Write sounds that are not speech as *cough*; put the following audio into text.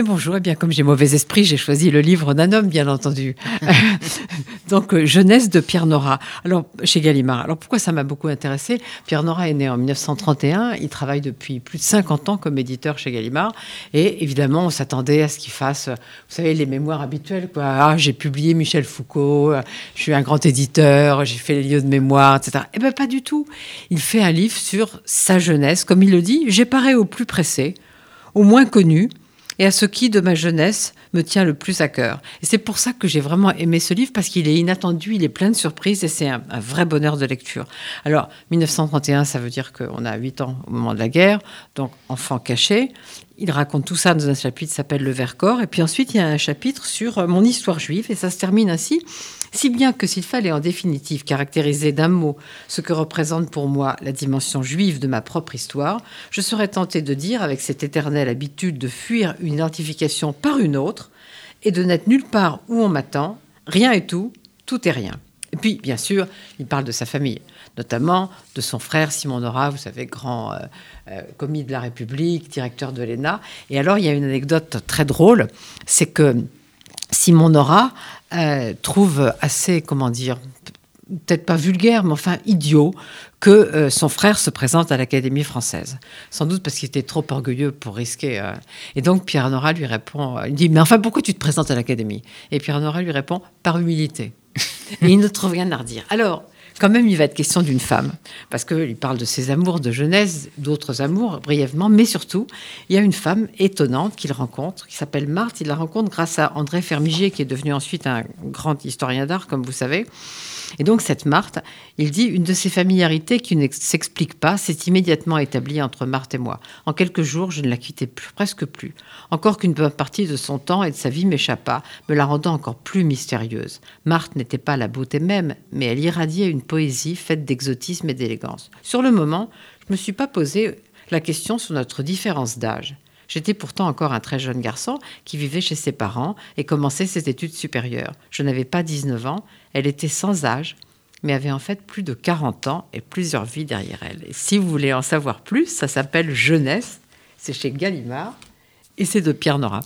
Et bonjour, et eh bien comme j'ai mauvais esprit, j'ai choisi le livre d'un homme, bien entendu. *laughs* Donc, euh, Jeunesse de Pierre Nora, alors, chez Gallimard. Alors, pourquoi ça m'a beaucoup intéressé Pierre Nora est né en 1931, il travaille depuis plus de 50 ans comme éditeur chez Gallimard, et évidemment, on s'attendait à ce qu'il fasse, vous savez, les mémoires habituelles, quoi. Ah, j'ai publié Michel Foucault, euh, je suis un grand éditeur, j'ai fait les lieux de mémoire, etc. Eh bien, pas du tout. Il fait un livre sur sa jeunesse, comme il le dit, j'ai paré au plus pressé, au moins connu, et à ce qui, de ma jeunesse, me tient le plus à cœur. Et c'est pour ça que j'ai vraiment aimé ce livre, parce qu'il est inattendu, il est plein de surprises, et c'est un, vrai bonheur de lecture. Alors, 1931, ça veut dire qu'on a 8 ans au moment de la guerre, donc enfant caché. Il raconte tout ça dans un chapitre qui s'appelle Le Vercors, et puis ensuite, il y a un chapitre sur mon histoire juive, et ça se termine ainsi. Si bien que s'il fallait en définitive caractériser d'un mot ce que représente pour moi la dimension juive de ma propre histoire, je serais tenté de dire, avec cette éternelle habitude de fuir une identification par une autre et de n'être nulle part où on m'attend, rien et tout, tout est rien. Puis, bien sûr, il parle de sa famille, notamment de son frère Simon Nora, vous savez, grand euh, euh, commis de la République, directeur de l'ENA. Et alors, il y a une anecdote très drôle, c'est que Simon Nora euh, trouve assez, comment dire, peut-être pas vulgaire, mais enfin idiot, que son frère se présente à l'Académie française. Sans doute parce qu'il était trop orgueilleux pour risquer. Et donc Pierre Nora lui répond, il dit, mais enfin pourquoi tu te présentes à l'Académie? Et Pierre Nora lui répond, par humilité. *laughs* Il ne trouve rien à redire. Alors, quand même, il va être question d'une femme, parce qu'il parle de ses amours de jeunesse, d'autres amours, brièvement, mais surtout, il y a une femme étonnante qu'il rencontre, qui s'appelle Marthe. Il la rencontre grâce à André Fermigier, qui est devenu ensuite un grand historien d'art, comme vous savez. Et donc cette Marthe, il dit, une de ces familiarités qui ne s'explique pas s'est immédiatement établie entre Marthe et moi. En quelques jours, je ne la quittais presque plus. Encore qu'une bonne partie de son temps et de sa vie m'échappa, me la rendant encore plus mystérieuse. Marthe n'était pas la beauté même, mais elle irradiait une poésie faite d'exotisme et d'élégance. Sur le moment, je ne me suis pas posé la question sur notre différence d'âge. J'étais pourtant encore un très jeune garçon qui vivait chez ses parents et commençait ses études supérieures. Je n'avais pas 19 ans, elle était sans âge, mais avait en fait plus de 40 ans et plusieurs vies derrière elle. Si vous voulez en savoir plus, ça s'appelle Jeunesse, c'est chez Gallimard et c'est de Pierre Nora.